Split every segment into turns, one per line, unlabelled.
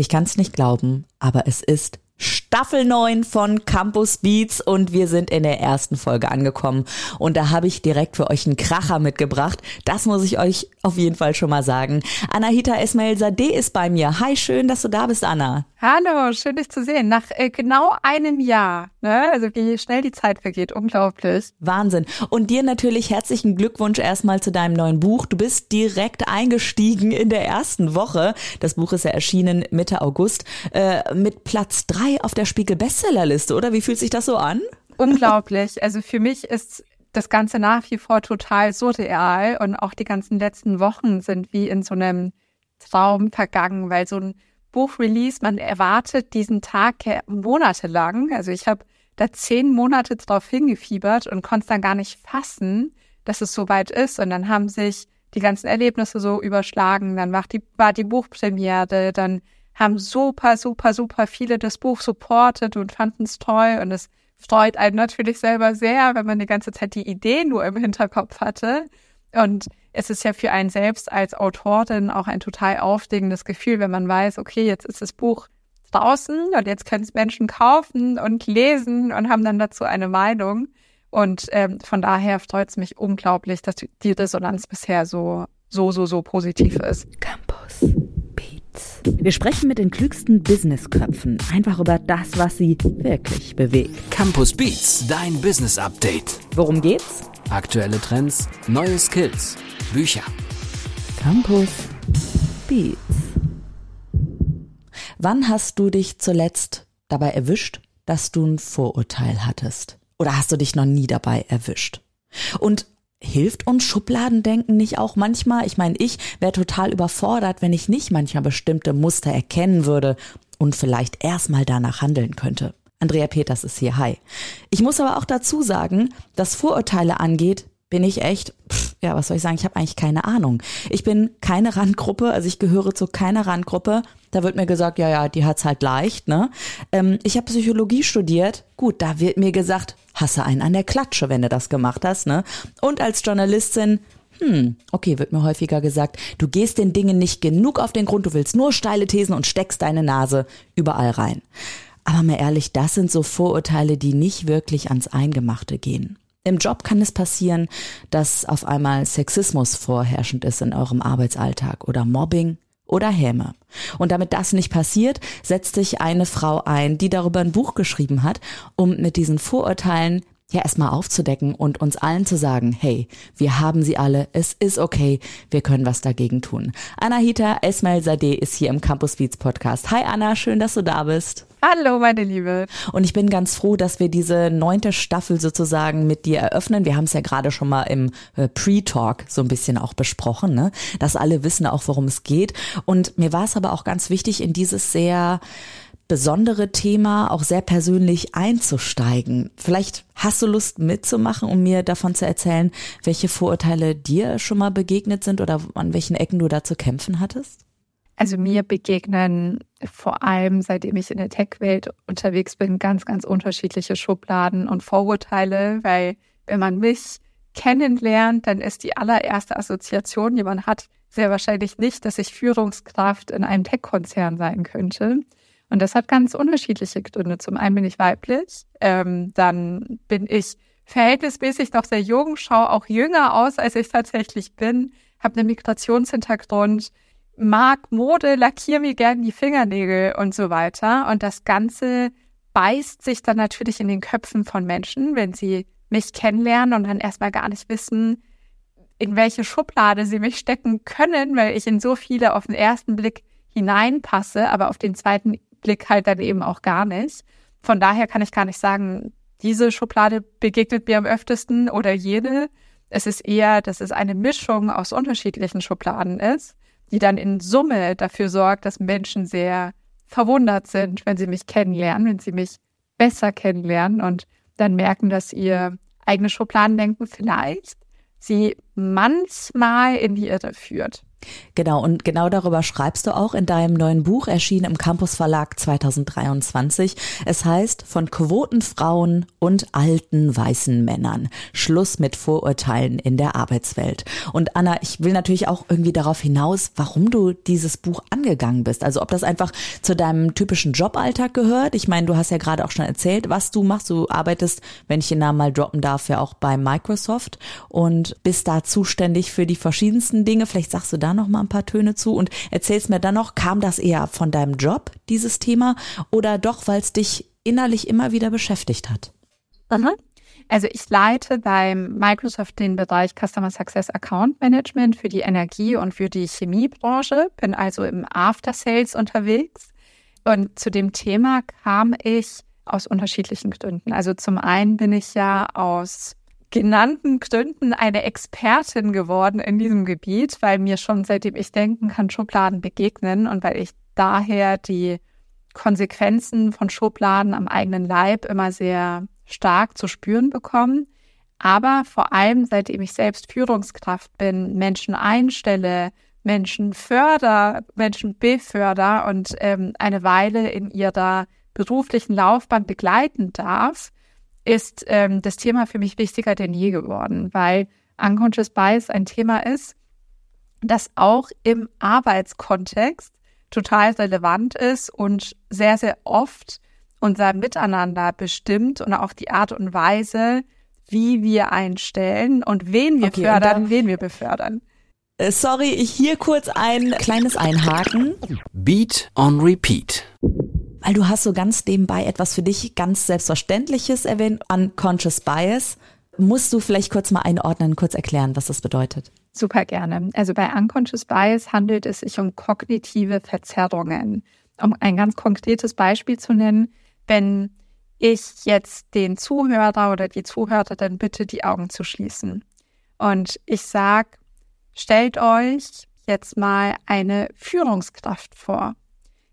Ich kann es nicht glauben, aber es ist Staffel 9 von Campus Beats und wir sind in der ersten Folge angekommen. Und da habe ich direkt für euch einen Kracher mitgebracht. Das muss ich euch auf jeden Fall schon mal sagen. Anahita Esmail Sadeh ist bei mir. Hi, schön, dass du da bist, Anna.
Hallo, schön dich zu sehen. Nach äh, genau einem Jahr. Ne? Also wie schnell die Zeit vergeht, unglaublich.
Wahnsinn. Und dir natürlich herzlichen Glückwunsch erstmal zu deinem neuen Buch. Du bist direkt eingestiegen in der ersten Woche. Das Buch ist ja erschienen Mitte August äh, mit Platz drei auf der Spiegel Bestsellerliste, oder? Wie fühlt sich das so an?
Unglaublich. Also für mich ist das Ganze nach wie vor total surreal und auch die ganzen letzten Wochen sind wie in so einem Traum vergangen, weil so ein Buchrelease, man erwartet diesen Tag monatelang. Also ich habe da zehn Monate drauf hingefiebert und konnte es dann gar nicht fassen, dass es so weit ist. Und dann haben sich die ganzen Erlebnisse so überschlagen. Dann war die, war die Buchpremiere, dann haben super, super, super viele das Buch supportet und fanden es toll. Und es freut einen natürlich selber sehr, wenn man die ganze Zeit die Idee nur im Hinterkopf hatte. Und es ist ja für einen selbst als Autorin auch ein total aufregendes Gefühl, wenn man weiß, okay, jetzt ist das Buch draußen und jetzt können es Menschen kaufen und lesen und haben dann dazu eine Meinung. Und ähm, von daher freut es mich unglaublich, dass die Resonanz bisher so, so, so, so positiv ist.
Beats. Wir sprechen mit den klügsten Businessköpfen einfach über das, was sie wirklich bewegt.
Campus Beats, dein Business Update.
Worum geht's?
Aktuelle Trends, neue Skills, Bücher.
Campus Beats. Wann hast du dich zuletzt dabei erwischt, dass du ein Vorurteil hattest? Oder hast du dich noch nie dabei erwischt? Und hilft uns Schubladendenken nicht auch manchmal? Ich meine, ich wäre total überfordert, wenn ich nicht manchmal bestimmte Muster erkennen würde und vielleicht erstmal danach handeln könnte. Andrea Peters ist hier. Hi. Ich muss aber auch dazu sagen, dass Vorurteile angeht, bin ich echt, pff, ja, was soll ich sagen, ich habe eigentlich keine Ahnung. Ich bin keine Randgruppe, also ich gehöre zu keiner Randgruppe. Da wird mir gesagt, ja, ja, die hat's halt leicht, ne? Ähm, ich habe Psychologie studiert. Gut, da wird mir gesagt, hasse einen an der Klatsche, wenn du das gemacht hast, ne? Und als Journalistin hm, okay, wird mir häufiger gesagt, du gehst den Dingen nicht genug auf den Grund, du willst nur steile Thesen und steckst deine Nase überall rein. Aber mal ehrlich, das sind so Vorurteile, die nicht wirklich ans Eingemachte gehen. Im Job kann es passieren, dass auf einmal Sexismus vorherrschend ist in eurem Arbeitsalltag oder Mobbing oder Häme. Und damit das nicht passiert, setzt sich eine Frau ein, die darüber ein Buch geschrieben hat, um mit diesen Vorurteilen ja erstmal aufzudecken und uns allen zu sagen, hey, wir haben sie alle, es ist okay, wir können was dagegen tun. Anahita Esmail Sadeh ist hier im Campus Beats Podcast. Hi Anna, schön, dass du da bist.
Hallo, meine Liebe.
Und ich bin ganz froh, dass wir diese neunte Staffel sozusagen mit dir eröffnen. Wir haben es ja gerade schon mal im äh, Pre-Talk so ein bisschen auch besprochen, ne? dass alle wissen auch, worum es geht. Und mir war es aber auch ganz wichtig, in dieses sehr besondere Thema auch sehr persönlich einzusteigen. Vielleicht hast du Lust mitzumachen, um mir davon zu erzählen, welche Vorurteile dir schon mal begegnet sind oder an welchen Ecken du da zu kämpfen hattest?
Also mir begegnen vor allem, seitdem ich in der Tech-Welt unterwegs bin, ganz, ganz unterschiedliche Schubladen und Vorurteile, weil wenn man mich kennenlernt, dann ist die allererste Assoziation, die man hat, sehr wahrscheinlich nicht, dass ich Führungskraft in einem Tech-Konzern sein könnte. Und das hat ganz unterschiedliche Gründe. Zum einen bin ich weiblich, ähm, dann bin ich verhältnismäßig noch sehr jung, schaue auch jünger aus, als ich tatsächlich bin, habe einen Migrationshintergrund, mag Mode, lackiere mir gerne die Fingernägel und so weiter. Und das Ganze beißt sich dann natürlich in den Köpfen von Menschen, wenn sie mich kennenlernen und dann erstmal gar nicht wissen, in welche Schublade sie mich stecken können, weil ich in so viele auf den ersten Blick hineinpasse, aber auf den zweiten Blick halt dann eben auch gar nicht. Von daher kann ich gar nicht sagen, diese Schublade begegnet mir am öftesten oder jede. Es ist eher, dass es eine Mischung aus unterschiedlichen Schubladen ist, die dann in Summe dafür sorgt, dass Menschen sehr verwundert sind, wenn sie mich kennenlernen, wenn sie mich besser kennenlernen und dann merken, dass ihr eigenes Schubladendenken vielleicht sie manchmal in die Irre führt.
Genau, und genau darüber schreibst du auch in deinem neuen Buch, erschienen im Campus Verlag 2023. Es heißt von Quotenfrauen und alten weißen Männern. Schluss mit Vorurteilen in der Arbeitswelt. Und Anna, ich will natürlich auch irgendwie darauf hinaus, warum du dieses Buch angegangen bist. Also ob das einfach zu deinem typischen Joballtag gehört. Ich meine, du hast ja gerade auch schon erzählt, was du machst. Du arbeitest, wenn ich den Namen mal droppen darf, ja auch bei Microsoft und bist da zuständig für die verschiedensten Dinge. Vielleicht sagst du da noch mal ein paar Töne zu und erzählst mir dann noch, kam das eher von deinem Job, dieses Thema, oder doch, weil es dich innerlich immer wieder beschäftigt hat?
Mhm. Also ich leite beim Microsoft den Bereich Customer Success Account Management für die Energie- und für die Chemiebranche, bin also im After Sales unterwegs. Und zu dem Thema kam ich aus unterschiedlichen Gründen. Also zum einen bin ich ja aus genannten Gründen eine Expertin geworden in diesem Gebiet, weil mir schon seitdem ich denken kann, Schubladen begegnen und weil ich daher die Konsequenzen von Schubladen am eigenen Leib immer sehr stark zu spüren bekomme. Aber vor allem, seitdem ich selbst Führungskraft bin, Menschen einstelle, Menschen förder, Menschen beförder und ähm, eine Weile in ihrer beruflichen Laufbahn begleiten darf, ist ähm, das Thema für mich wichtiger denn je geworden, weil Unconscious Bias ein Thema ist, das auch im Arbeitskontext total relevant ist und sehr, sehr oft unser Miteinander bestimmt und auch die Art und Weise, wie wir einstellen und wen wir okay, fördern, dann, wen wir befördern.
Äh, sorry, ich hier kurz ein kleines Einhaken.
Beat on Repeat
weil du hast so ganz nebenbei etwas für dich ganz Selbstverständliches erwähnt, Unconscious Bias. Musst du vielleicht kurz mal einordnen, kurz erklären, was das bedeutet?
Super gerne. Also bei Unconscious Bias handelt es sich um kognitive Verzerrungen. Um ein ganz konkretes Beispiel zu nennen, wenn ich jetzt den Zuhörer oder die Zuhörerin bitte, die Augen zu schließen. Und ich sage, stellt euch jetzt mal eine Führungskraft vor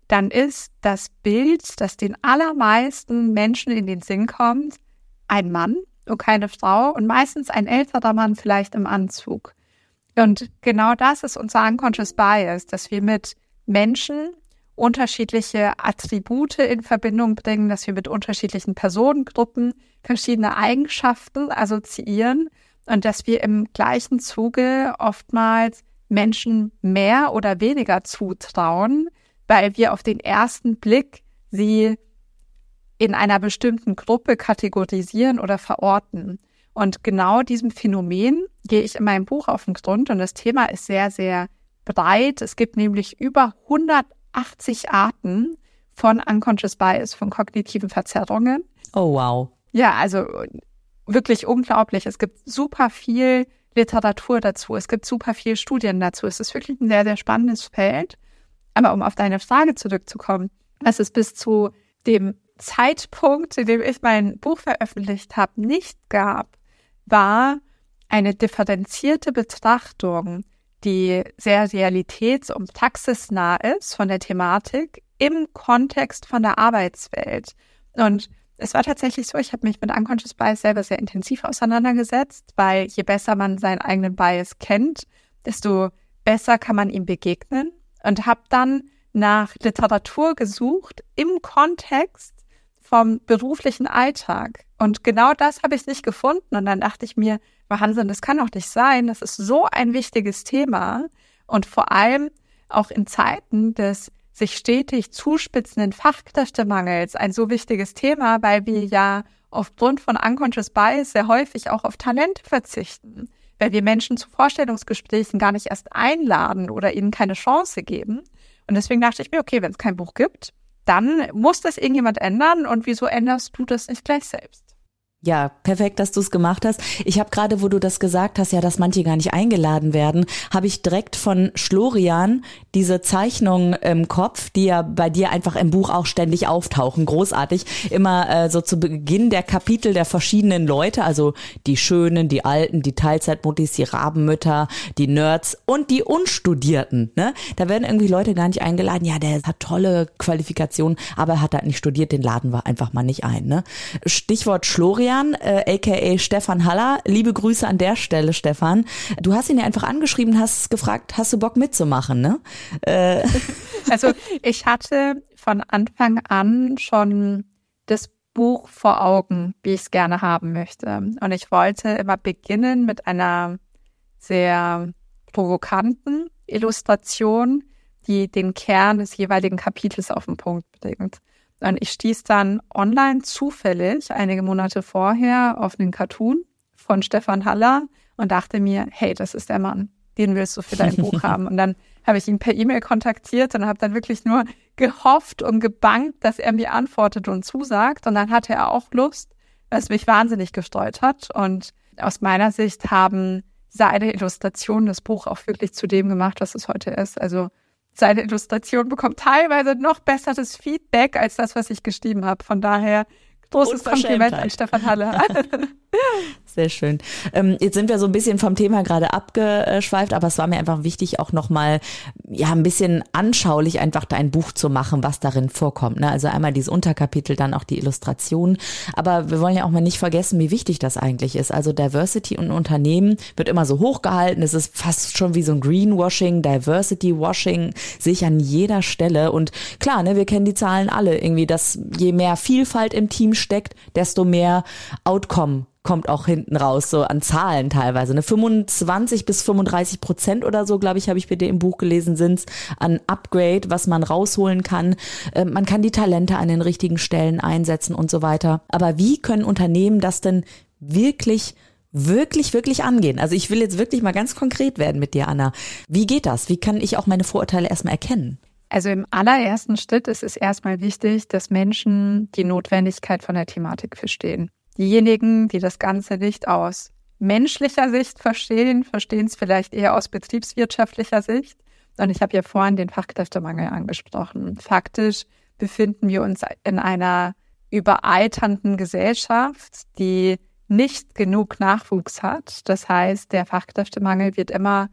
dann ist das Bild, das den allermeisten Menschen in den Sinn kommt, ein Mann und keine Frau und meistens ein älterer Mann vielleicht im Anzug. Und genau das ist unser Unconscious Bias, dass wir mit Menschen unterschiedliche Attribute in Verbindung bringen, dass wir mit unterschiedlichen Personengruppen verschiedene Eigenschaften assoziieren und dass wir im gleichen Zuge oftmals Menschen mehr oder weniger zutrauen, weil wir auf den ersten Blick sie in einer bestimmten Gruppe kategorisieren oder verorten. Und genau diesem Phänomen gehe ich in meinem Buch auf den Grund und das Thema ist sehr, sehr breit. Es gibt nämlich über 180 Arten von Unconscious Bias, von kognitiven Verzerrungen.
Oh, wow.
Ja, also wirklich unglaublich. Es gibt super viel Literatur dazu. Es gibt super viel Studien dazu. Es ist wirklich ein sehr, sehr spannendes Feld. Aber um auf deine Frage zurückzukommen, was es bis zu dem Zeitpunkt, in dem ich mein Buch veröffentlicht habe, nicht gab, war eine differenzierte Betrachtung, die sehr realitäts- und praxisnah ist von der Thematik im Kontext von der Arbeitswelt. Und es war tatsächlich so, ich habe mich mit Unconscious Bias selber sehr intensiv auseinandergesetzt, weil je besser man seinen eigenen Bias kennt, desto besser kann man ihm begegnen und habe dann nach Literatur gesucht im Kontext vom beruflichen Alltag. Und genau das habe ich nicht gefunden. Und dann dachte ich mir, Wahnsinn, das kann doch nicht sein. Das ist so ein wichtiges Thema. Und vor allem auch in Zeiten des sich stetig zuspitzenden Fachkräftemangels ein so wichtiges Thema, weil wir ja aufgrund von Unconscious Bias sehr häufig auch auf Talente verzichten weil wir Menschen zu Vorstellungsgesprächen gar nicht erst einladen oder ihnen keine Chance geben. Und deswegen dachte ich mir, okay, wenn es kein Buch gibt, dann muss das irgendjemand ändern und wieso änderst du das nicht gleich selbst?
Ja, perfekt, dass du es gemacht hast. Ich habe gerade, wo du das gesagt hast, ja, dass manche gar nicht eingeladen werden, habe ich direkt von Schlorian diese Zeichnungen im Kopf, die ja bei dir einfach im Buch auch ständig auftauchen. Großartig. Immer äh, so zu Beginn der Kapitel der verschiedenen Leute, also die Schönen, die Alten, die Teilzeitmuttis, die Rabenmütter, die Nerds und die Unstudierten. Ne? Da werden irgendwie Leute gar nicht eingeladen. Ja, der hat tolle Qualifikationen, aber er hat halt nicht studiert, den laden wir einfach mal nicht ein. Ne? Stichwort Schlorian Florian, äh, aka Stefan Haller. Liebe Grüße an der Stelle, Stefan. Du hast ihn ja einfach angeschrieben, hast gefragt, hast du Bock mitzumachen, ne?
Äh. Also ich hatte von Anfang an schon das Buch vor Augen, wie ich es gerne haben möchte. Und ich wollte immer beginnen mit einer sehr provokanten Illustration, die den Kern des jeweiligen Kapitels auf den Punkt bringt. Und ich stieß dann online zufällig einige Monate vorher auf einen Cartoon von Stefan Haller und dachte mir, hey, das ist der Mann, den willst du für dein Buch haben. Und dann habe ich ihn per E-Mail kontaktiert und habe dann wirklich nur gehofft und gebankt, dass er mir antwortet und zusagt. Und dann hatte er auch Lust, was mich wahnsinnig gestreut hat. Und aus meiner Sicht haben seine Illustrationen das Buch auch wirklich zu dem gemacht, was es heute ist. Also seine Illustration bekommt teilweise noch besseres Feedback als das, was ich geschrieben habe. Von daher großes Kompliment an Stefan Halle.
Sehr schön. Ähm, jetzt sind wir so ein bisschen vom Thema gerade abgeschweift, aber es war mir einfach wichtig, auch nochmal ja ein bisschen anschaulich einfach dein Buch zu machen, was darin vorkommt. Ne? Also einmal dieses Unterkapitel, dann auch die Illustration. Aber wir wollen ja auch mal nicht vergessen, wie wichtig das eigentlich ist. Also Diversity und Unternehmen wird immer so hochgehalten. Es ist fast schon wie so ein Greenwashing, Diversity-Washing, sehe ich an jeder Stelle. Und klar, ne, wir kennen die Zahlen alle irgendwie, dass je mehr Vielfalt im Team steckt, desto mehr Outcome kommt auch hinten raus, so an Zahlen teilweise. Ne? 25 bis 35 Prozent oder so, glaube ich, habe ich bei dir im Buch gelesen, sind an Upgrade, was man rausholen kann. Äh, man kann die Talente an den richtigen Stellen einsetzen und so weiter. Aber wie können Unternehmen das denn wirklich wirklich, wirklich angehen. Also ich will jetzt wirklich mal ganz konkret werden mit dir, Anna. Wie geht das? Wie kann ich auch meine Vorurteile erstmal erkennen?
Also im allerersten Schritt ist es erstmal wichtig, dass Menschen die Notwendigkeit von der Thematik verstehen. Diejenigen, die das Ganze nicht aus menschlicher Sicht verstehen, verstehen es vielleicht eher aus betriebswirtschaftlicher Sicht. Und ich habe ja vorhin den Fachkräftemangel angesprochen. Faktisch befinden wir uns in einer überalternden Gesellschaft, die nicht genug Nachwuchs hat. Das heißt, der Fachkräftemangel wird immer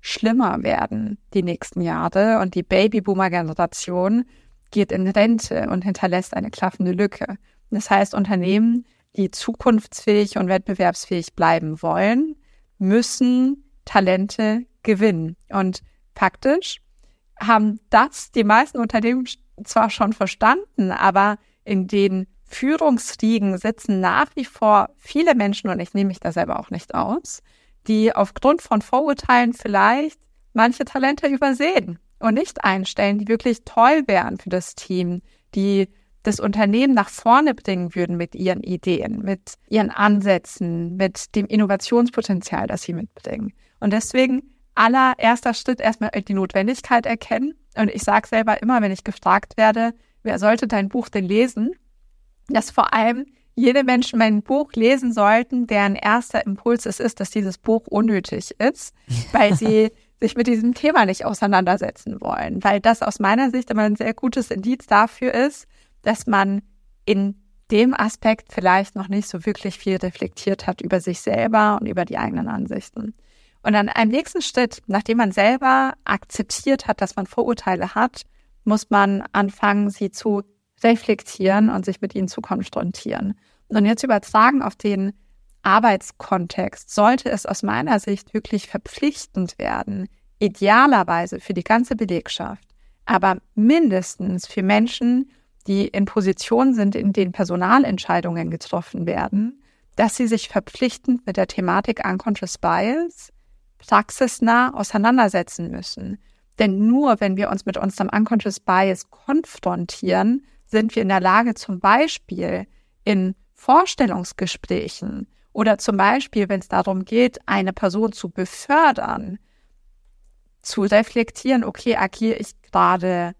schlimmer werden die nächsten Jahre und die Babyboomer-Generation geht in Rente und hinterlässt eine klaffende Lücke. Das heißt, Unternehmen die zukunftsfähig und wettbewerbsfähig bleiben wollen, müssen Talente gewinnen. Und faktisch haben das die meisten Unternehmen zwar schon verstanden, aber in den Führungsriegen sitzen nach wie vor viele Menschen, und ich nehme mich da selber auch nicht aus, die aufgrund von Vorurteilen vielleicht manche Talente übersehen und nicht einstellen, die wirklich toll wären für das Team, die das Unternehmen nach vorne bringen würden mit ihren Ideen, mit ihren Ansätzen, mit dem Innovationspotenzial, das sie mitbringen. Und deswegen allererster Schritt erstmal die Notwendigkeit erkennen. Und ich sage selber immer, wenn ich gefragt werde, wer sollte dein Buch denn lesen, dass vor allem jene Menschen mein Buch lesen sollten, deren erster Impuls es ist, dass dieses Buch unnötig ist, weil sie sich mit diesem Thema nicht auseinandersetzen wollen. Weil das aus meiner Sicht immer ein sehr gutes Indiz dafür ist, dass man in dem Aspekt vielleicht noch nicht so wirklich viel reflektiert hat über sich selber und über die eigenen Ansichten. Und dann einem nächsten Schritt, nachdem man selber akzeptiert hat, dass man Vorurteile hat, muss man anfangen, sie zu reflektieren und sich mit ihnen zu konfrontieren. Und jetzt übertragen auf den Arbeitskontext sollte es aus meiner Sicht wirklich verpflichtend werden, idealerweise für die ganze Belegschaft, aber mindestens für Menschen, die in Positionen sind, in denen Personalentscheidungen getroffen werden, dass sie sich verpflichtend mit der Thematik Unconscious Bias praxisnah auseinandersetzen müssen. Denn nur wenn wir uns mit unserem Unconscious Bias konfrontieren, sind wir in der Lage, zum Beispiel in Vorstellungsgesprächen oder zum Beispiel, wenn es darum geht, eine Person zu befördern, zu reflektieren, okay, agiere ich gerade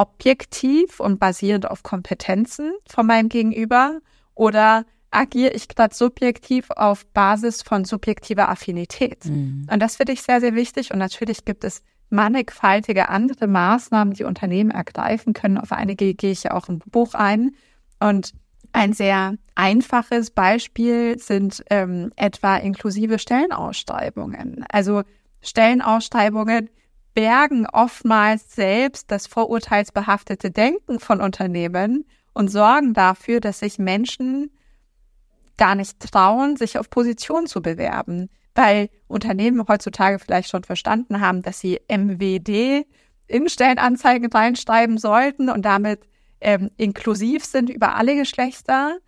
objektiv und basierend auf Kompetenzen von meinem Gegenüber oder agiere ich gerade subjektiv auf Basis von subjektiver Affinität? Mhm. Und das finde ich sehr, sehr wichtig. Und natürlich gibt es mannigfaltige andere Maßnahmen, die Unternehmen ergreifen können. Auf einige gehe ich ja auch im Buch ein. Und ein sehr einfaches Beispiel sind ähm, etwa inklusive Stellenausschreibungen. Also Stellenausschreibungen, bergen oftmals selbst das vorurteilsbehaftete Denken von Unternehmen und sorgen dafür, dass sich Menschen gar nicht trauen, sich auf Position zu bewerben, weil Unternehmen heutzutage vielleicht schon verstanden haben, dass sie MWD in Stellenanzeigen reinschreiben sollten und damit ähm, inklusiv sind über alle Geschlechter.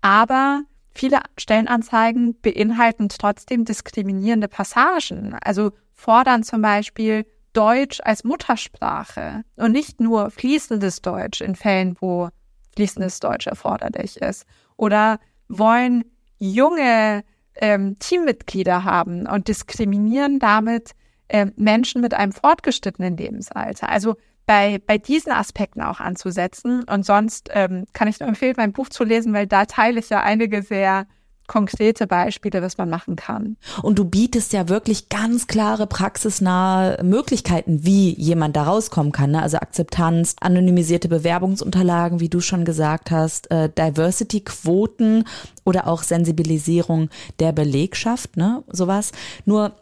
Aber viele Stellenanzeigen beinhalten trotzdem diskriminierende Passagen. Also fordern zum Beispiel Deutsch als Muttersprache und nicht nur fließendes Deutsch in Fällen, wo fließendes Deutsch erforderlich ist. Oder wollen junge ähm, Teammitglieder haben und diskriminieren damit ähm, Menschen mit einem fortgeschrittenen Lebensalter. Also bei, bei diesen Aspekten auch anzusetzen. Und sonst ähm, kann ich nur empfehlen, mein Buch zu lesen, weil da teile ich ja einige sehr konkrete Beispiele, was man machen kann.
Und du bietest ja wirklich ganz klare, praxisnahe Möglichkeiten, wie jemand da rauskommen kann. Ne? Also Akzeptanz, anonymisierte Bewerbungsunterlagen, wie du schon gesagt hast, äh, Diversity-Quoten oder auch Sensibilisierung der Belegschaft, ne? sowas. Nur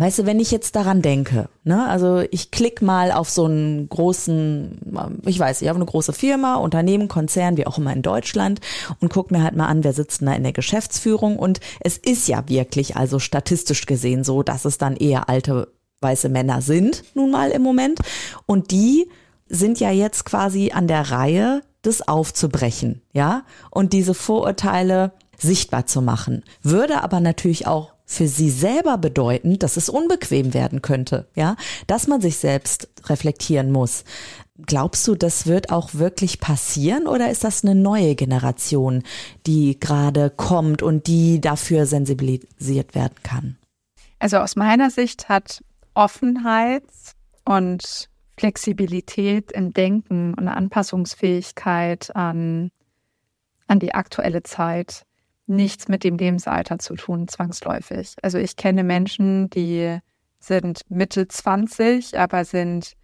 Weißt du, wenn ich jetzt daran denke, ne, also ich klicke mal auf so einen großen, ich weiß, ich habe eine große Firma, Unternehmen, Konzern, wie auch immer in Deutschland und guck mir halt mal an, wer sitzt da in der Geschäftsführung. Und es ist ja wirklich, also statistisch gesehen so, dass es dann eher alte weiße Männer sind, nun mal im Moment. Und die sind ja jetzt quasi an der Reihe, das aufzubrechen, ja, und diese Vorurteile sichtbar zu machen. Würde aber natürlich auch für sie selber bedeuten, dass es unbequem werden könnte, ja, dass man sich selbst reflektieren muss. Glaubst du, das wird auch wirklich passieren oder ist das eine neue Generation, die gerade kommt und die dafür sensibilisiert werden kann?
Also aus meiner Sicht hat Offenheit und Flexibilität im Denken und Anpassungsfähigkeit an, an die aktuelle Zeit nichts mit dem Lebensalter zu tun, zwangsläufig. Also ich kenne Menschen, die sind Mitte 20, aber sind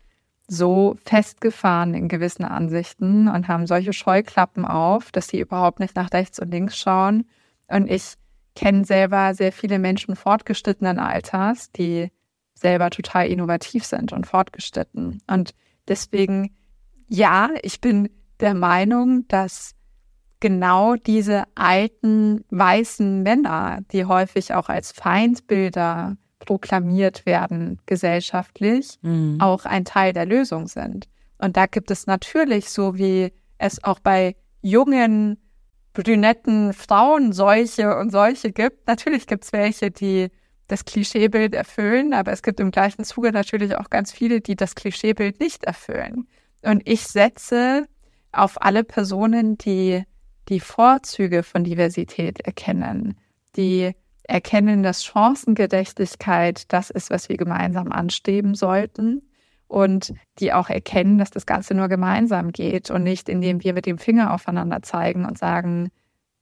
so festgefahren in gewissen Ansichten und haben solche Scheuklappen auf, dass sie überhaupt nicht nach rechts und links schauen. Und ich kenne selber sehr viele Menschen fortgeschrittenen Alters, die selber total innovativ sind und fortgeschritten. Und deswegen, ja, ich bin der Meinung, dass genau diese alten weißen Männer, die häufig auch als Feindbilder proklamiert werden gesellschaftlich, mhm. auch ein Teil der Lösung sind. Und da gibt es natürlich, so wie es auch bei jungen, brünetten Frauen solche und solche gibt, natürlich gibt es welche, die das Klischeebild erfüllen, aber es gibt im gleichen Zuge natürlich auch ganz viele, die das Klischeebild nicht erfüllen. Und ich setze auf alle Personen, die die Vorzüge von Diversität erkennen, die erkennen, dass Chancengerechtigkeit das ist, was wir gemeinsam anstreben sollten und die auch erkennen, dass das Ganze nur gemeinsam geht und nicht, indem wir mit dem Finger aufeinander zeigen und sagen,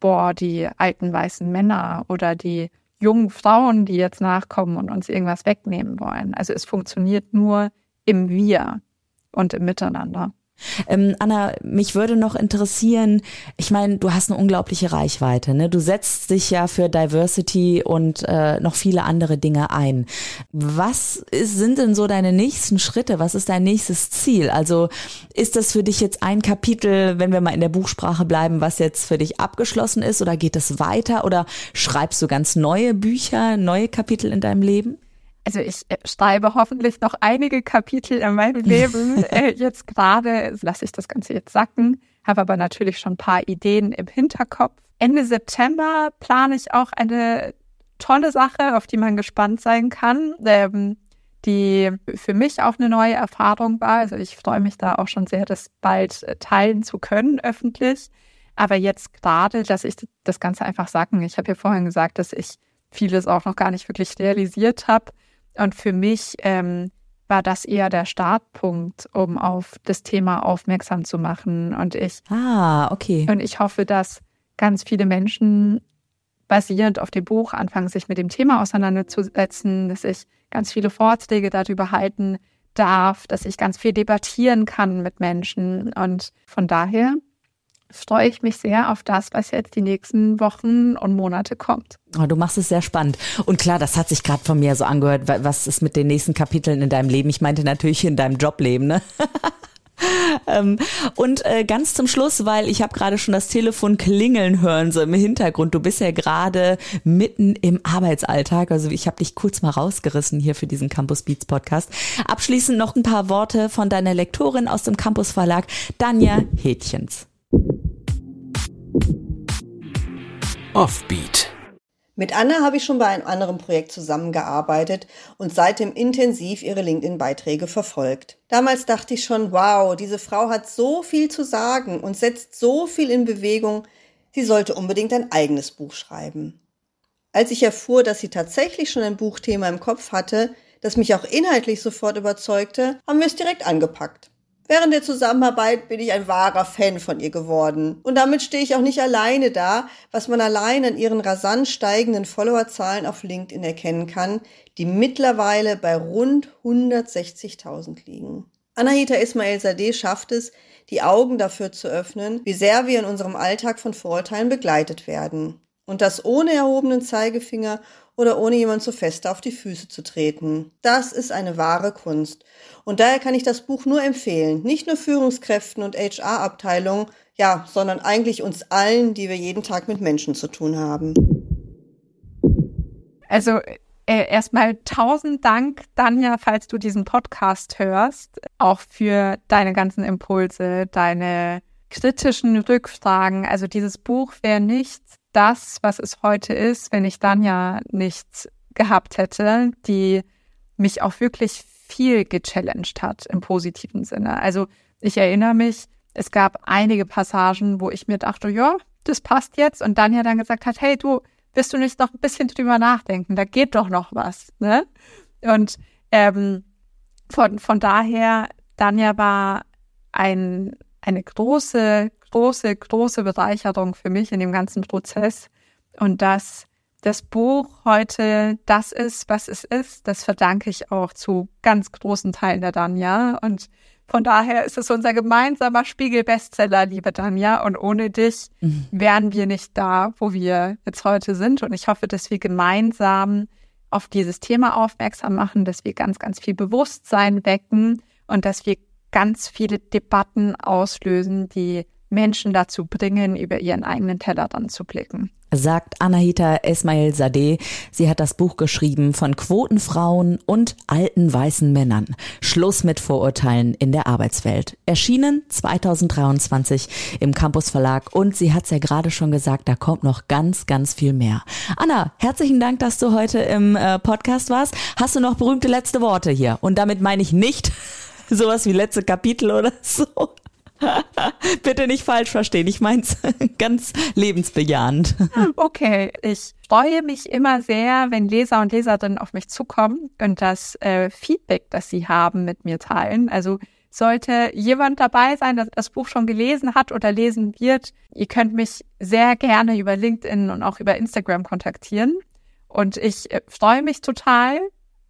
boah, die alten weißen Männer oder die jungen Frauen, die jetzt nachkommen und uns irgendwas wegnehmen wollen. Also es funktioniert nur im Wir und im Miteinander.
Ähm, Anna, mich würde noch interessieren, ich meine, du hast eine unglaubliche Reichweite, ne? Du setzt dich ja für Diversity und äh, noch viele andere Dinge ein. Was ist, sind denn so deine nächsten Schritte? Was ist dein nächstes Ziel? Also ist das für dich jetzt ein Kapitel, wenn wir mal in der Buchsprache bleiben, was jetzt für dich abgeschlossen ist oder geht es weiter oder schreibst du ganz neue Bücher, neue Kapitel in deinem Leben?
Also ich äh, schreibe hoffentlich noch einige Kapitel in meinem Leben. äh, jetzt gerade lasse ich das Ganze jetzt sacken, habe aber natürlich schon ein paar Ideen im Hinterkopf. Ende September plane ich auch eine tolle Sache, auf die man gespannt sein kann, ähm, die für mich auch eine neue Erfahrung war. Also ich freue mich da auch schon sehr, das bald äh, teilen zu können öffentlich. Aber jetzt gerade lasse ich das Ganze einfach sacken. Ich habe ja vorhin gesagt, dass ich vieles auch noch gar nicht wirklich realisiert habe. Und für mich ähm, war das eher der Startpunkt, um auf das Thema aufmerksam zu machen. Und ich,
ah, okay.
Und ich hoffe, dass ganz viele Menschen basierend auf dem Buch anfangen, sich mit dem Thema auseinanderzusetzen, dass ich ganz viele Vorträge darüber halten darf, dass ich ganz viel debattieren kann mit Menschen. Und von daher freue ich mich sehr auf das, was jetzt die nächsten Wochen und Monate kommt.
Oh, du machst es sehr spannend. Und klar, das hat sich gerade von mir so angehört. Was ist mit den nächsten Kapiteln in deinem Leben? Ich meinte natürlich in deinem Jobleben, ne? ähm, und äh, ganz zum Schluss, weil ich habe gerade schon das Telefon klingeln hören so im Hintergrund. Du bist ja gerade mitten im Arbeitsalltag, also ich habe dich kurz mal rausgerissen hier für diesen Campus Beats Podcast. Abschließend noch ein paar Worte von deiner Lektorin aus dem Campus Verlag, Danja Hätchens.
Offbeat.
Mit Anna habe ich schon bei einem anderen Projekt zusammengearbeitet und seitdem intensiv ihre LinkedIn-Beiträge verfolgt. Damals dachte ich schon, wow, diese Frau hat so viel zu sagen und setzt so viel in Bewegung, sie sollte unbedingt ein eigenes Buch schreiben. Als ich erfuhr, dass sie tatsächlich schon ein Buchthema im Kopf hatte, das mich auch inhaltlich sofort überzeugte, haben wir es direkt angepackt. Während der Zusammenarbeit bin ich ein wahrer Fan von ihr geworden. Und damit stehe ich auch nicht alleine da, was man allein an ihren rasant steigenden Followerzahlen auf LinkedIn erkennen kann, die mittlerweile bei rund 160.000 liegen. Anahita Ismail Sadeh schafft es, die Augen dafür zu öffnen, wie sehr wir in unserem Alltag von Vorurteilen begleitet werden. Und das ohne erhobenen Zeigefinger oder ohne jemand zu fest auf die Füße zu treten. Das ist eine wahre Kunst. Und daher kann ich das Buch nur empfehlen. Nicht nur Führungskräften und HR-Abteilungen, ja, sondern eigentlich uns allen, die wir jeden Tag mit Menschen zu tun haben.
Also äh, erstmal tausend Dank, Danja, falls du diesen Podcast hörst, auch für deine ganzen Impulse, deine kritischen Rückfragen. Also dieses Buch wäre nicht das, was es heute ist, wenn ich dann ja nichts gehabt hätte, die mich auch wirklich viel gechallenged hat im positiven Sinne. Also ich erinnere mich, es gab einige Passagen, wo ich mir dachte, ja, das passt jetzt. Und dann ja dann gesagt hat, hey, du, willst du nicht noch ein bisschen drüber nachdenken? Da geht doch noch was. Ne? Und ähm, von, von daher, Danja war ein, eine große große, große Bereicherung für mich in dem ganzen Prozess. Und dass das Buch heute das ist, was es ist, das verdanke ich auch zu ganz großen Teilen der Danja. Und von daher ist es unser gemeinsamer Spiegel-Bestseller, liebe Danja. Und ohne dich mhm. wären wir nicht da, wo wir jetzt heute sind. Und ich hoffe, dass wir gemeinsam auf dieses Thema aufmerksam machen, dass wir ganz, ganz viel Bewusstsein wecken und dass wir ganz viele Debatten auslösen, die Menschen dazu bringen, über ihren eigenen Teller dann zu blicken.
Sagt Anahita Esmail Sadeh. Sie hat das Buch geschrieben von Quotenfrauen und alten weißen Männern. Schluss mit Vorurteilen in der Arbeitswelt. Erschienen 2023 im Campus Verlag und sie hat es ja gerade schon gesagt, da kommt noch ganz, ganz viel mehr. Anna, herzlichen Dank, dass du heute im äh, Podcast warst. Hast du noch berühmte letzte Worte hier? Und damit meine ich nicht sowas wie letzte Kapitel oder so, Bitte nicht falsch verstehen. Ich meine es ganz lebensbejahend.
Okay, ich freue mich immer sehr, wenn Leser und Leserinnen auf mich zukommen und das äh, Feedback, das sie haben, mit mir teilen. Also sollte jemand dabei sein, der das Buch schon gelesen hat oder lesen wird, ihr könnt mich sehr gerne über LinkedIn und auch über Instagram kontaktieren. Und ich äh, freue mich total,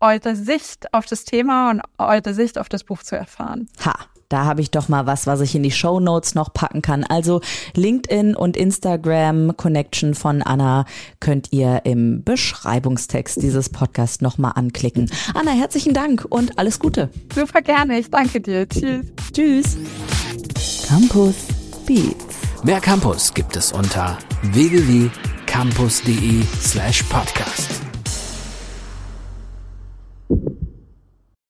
eure Sicht auf das Thema und eure Sicht auf das Buch zu erfahren.
Ha, da habe ich doch mal was, was ich in die Show Notes noch packen kann. Also LinkedIn und Instagram Connection von Anna könnt ihr im Beschreibungstext dieses Podcasts nochmal anklicken. Anna, herzlichen Dank und alles Gute.
Super gerne. Ich danke dir. Tschüss.
Tschüss. Campus Beats.
Mehr Campus gibt es unter www.campus.de slash podcast.